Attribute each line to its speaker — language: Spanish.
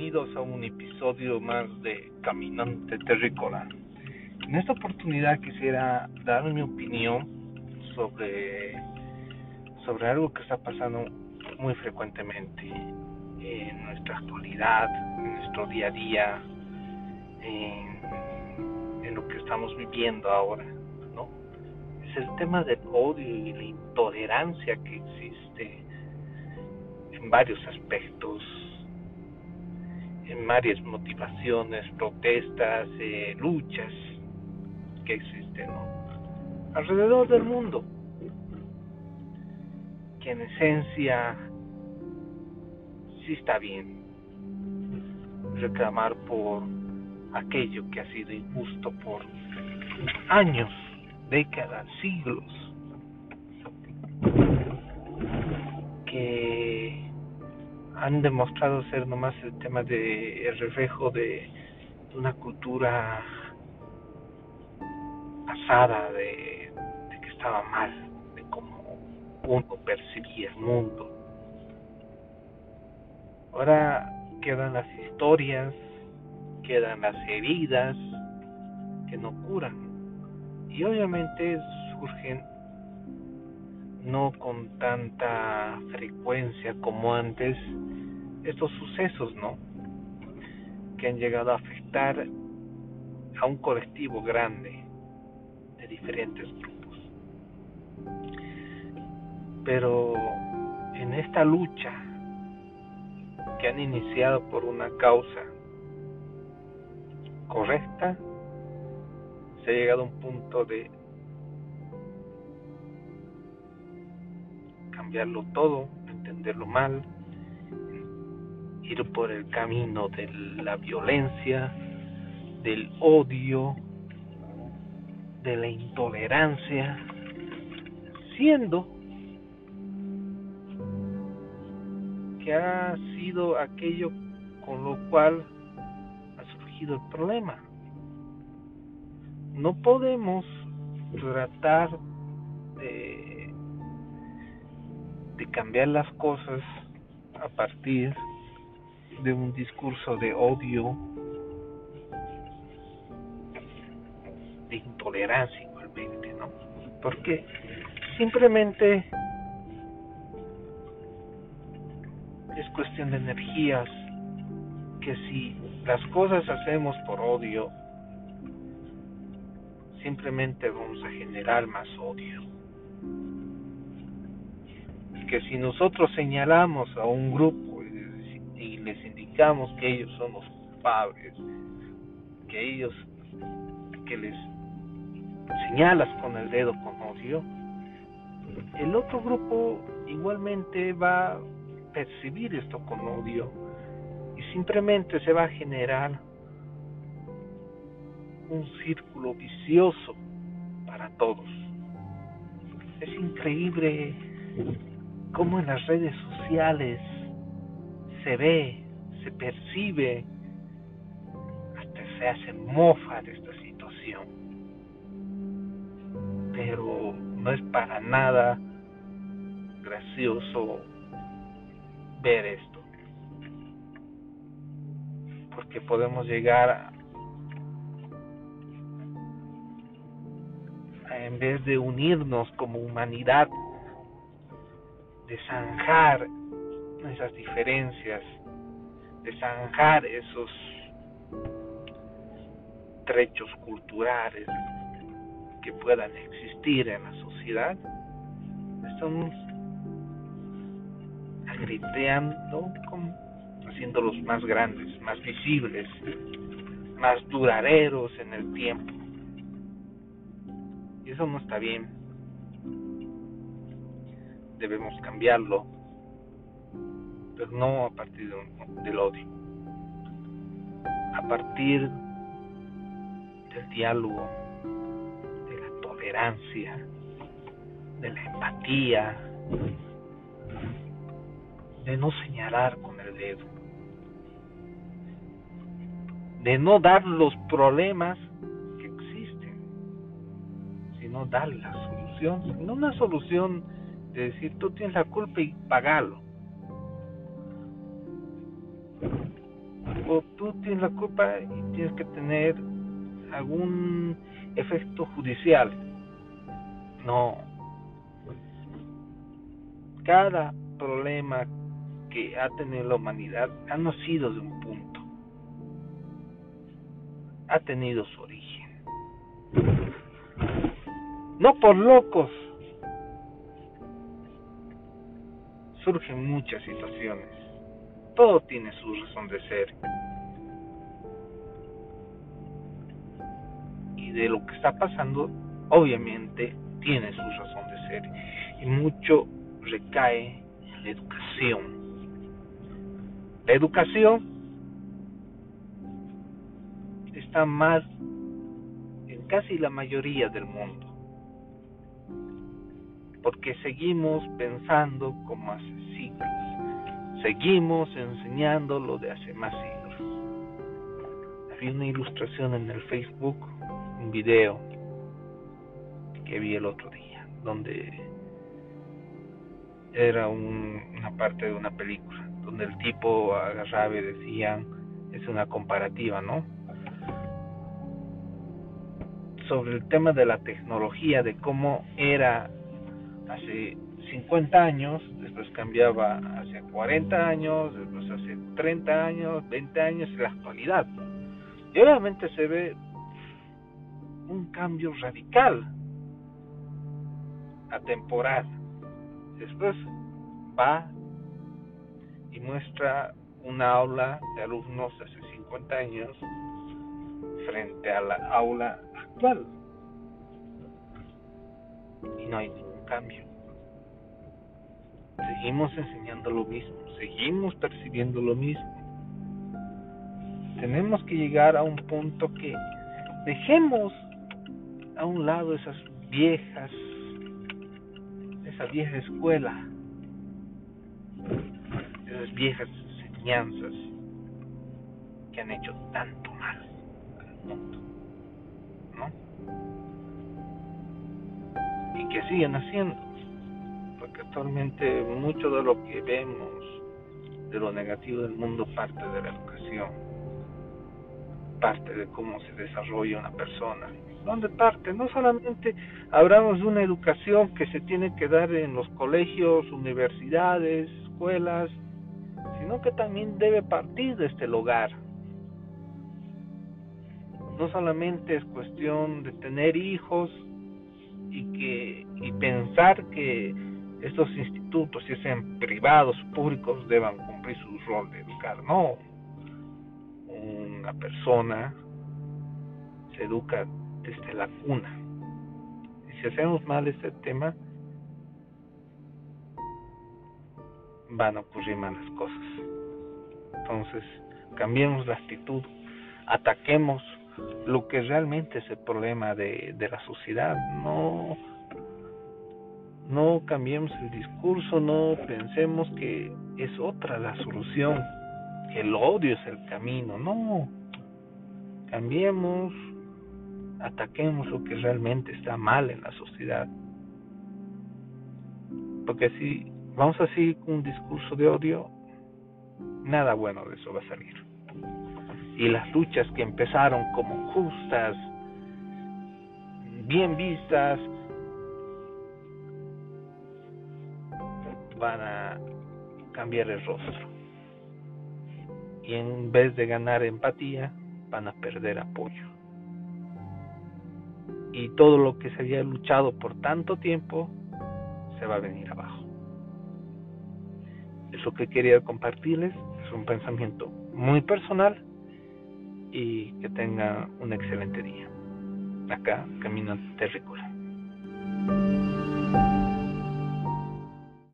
Speaker 1: bienvenidos a un episodio más de Caminante Terrícola. En esta oportunidad quisiera dar mi opinión sobre, sobre algo que está pasando muy frecuentemente en nuestra actualidad, en nuestro día a día, en, en lo que estamos viviendo ahora, ¿no? Es el tema del odio y la intolerancia que existe en varios aspectos en varias motivaciones, protestas, eh, luchas que existen alrededor del mundo, que en esencia sí está bien reclamar por aquello que ha sido injusto por años, décadas, siglos, han demostrado ser nomás el tema de el reflejo de, una cultura pasada de, de, que estaba mal de cómo uno percibía el mundo. Ahora quedan las historias quedan las heridas que no curan. Y obviamente surgen no con tanta frecuencia como antes estos sucesos, ¿no? Que han llegado a afectar a un colectivo grande de diferentes grupos. Pero en esta lucha que han iniciado por una causa correcta, se ha llegado a un punto de cambiarlo todo, entenderlo mal, ir por el camino de la violencia, del odio, de la intolerancia, siendo que ha sido aquello con lo cual ha surgido el problema. No podemos tratar de, cambiar las cosas a partir un discurso de odio, de intolerancia igualmente, ¿no? Porque simplemente es cuestión de energías que si las cosas hacemos por odio, simplemente vamos a generar más odio. Que si nosotros señalamos a un grupo y les indicamos que ellos son los culpables, que ellos, que les señalas con el dedo con odio, el otro grupo igualmente va a percibir esto con odio y simplemente se va a generar un círculo vicioso para todos. Es increíble cómo en las redes sociales se ve, se percibe, hasta se hace mofa de esta situación. Pero no es para nada gracioso ver esto. Porque podemos llegar a, en vez de unirnos como humanidad, de zanjar esas diferencias, de zanjar esos trechos culturales que puedan existir en la sociedad, estamos agriteando, haciéndolos más grandes, más visibles, más duraderos en el tiempo. Y eso no está bien. Debemos cambiarlo pero no a partir del odio, a partir del diálogo, de la tolerancia, de la empatía, de no señalar con el dedo, de no dar los problemas que existen, sino dar la solución, no una solución de decir tú tienes la culpa y pagalo tú tienes la culpa y tienes que tener algún efecto judicial. No. Cada problema que ha tenido la humanidad ha nacido de un punto. Ha tenido su origen. No por locos. Surgen muchas situaciones. Todo tiene su razón de ser. Y de lo que está pasando, obviamente, tiene su razón de ser. Y mucho recae en la educación. La educación está más en casi la mayoría del mundo. Porque seguimos pensando como hace. Seguimos enseñando lo de hace más siglos. Había una ilustración en el Facebook, un video que vi el otro día, donde era una parte de una película, donde el tipo agarraba y decía, es una comparativa, ¿no? Sobre el tema de la tecnología, de cómo era hace 50 años, después cambiaba hace 40 años, después hace 30 años, 20 años la actualidad. Y obviamente se ve un cambio radical atemporal. Después va y muestra una aula de alumnos hace 50 años frente a la aula actual. Y no hay ningún cambio. Seguimos enseñando lo mismo, seguimos percibiendo lo mismo. Tenemos que llegar a un punto que dejemos a un lado esas viejas vieja escuela, esas viejas enseñanzas que han hecho tanto mal al mundo, ¿no? Y que siguen haciendo, porque actualmente mucho de lo que vemos de lo negativo del mundo parte de la educación, parte de cómo se desarrolla una persona, ¿Dónde parte? No solamente hablamos de una educación que se tiene que dar en los colegios, universidades, escuelas, sino que también debe partir de este lugar. No solamente es cuestión de tener hijos y que y pensar que estos institutos, si sean privados, públicos, deban cumplir su rol de educar. No, una persona se educa desde la cuna. Y si hacemos mal este tema, van a ocurrir malas cosas. Entonces, cambiemos la actitud, ataquemos lo que realmente es el problema de, de la sociedad, no no cambiemos el discurso, no pensemos que es otra la solución, que el odio es el camino, no, cambiemos ataquemos lo que realmente está mal en la sociedad. Porque si vamos así con un discurso de odio, nada bueno de eso va a salir. Y las luchas que empezaron como justas, bien vistas, van a cambiar el rostro. Y en vez de ganar empatía, van a perder apoyo y todo lo que se había luchado por tanto tiempo se va a venir abajo. Eso que quería compartirles es un pensamiento muy personal y que tenga un excelente día. Acá, Camino Terrícola.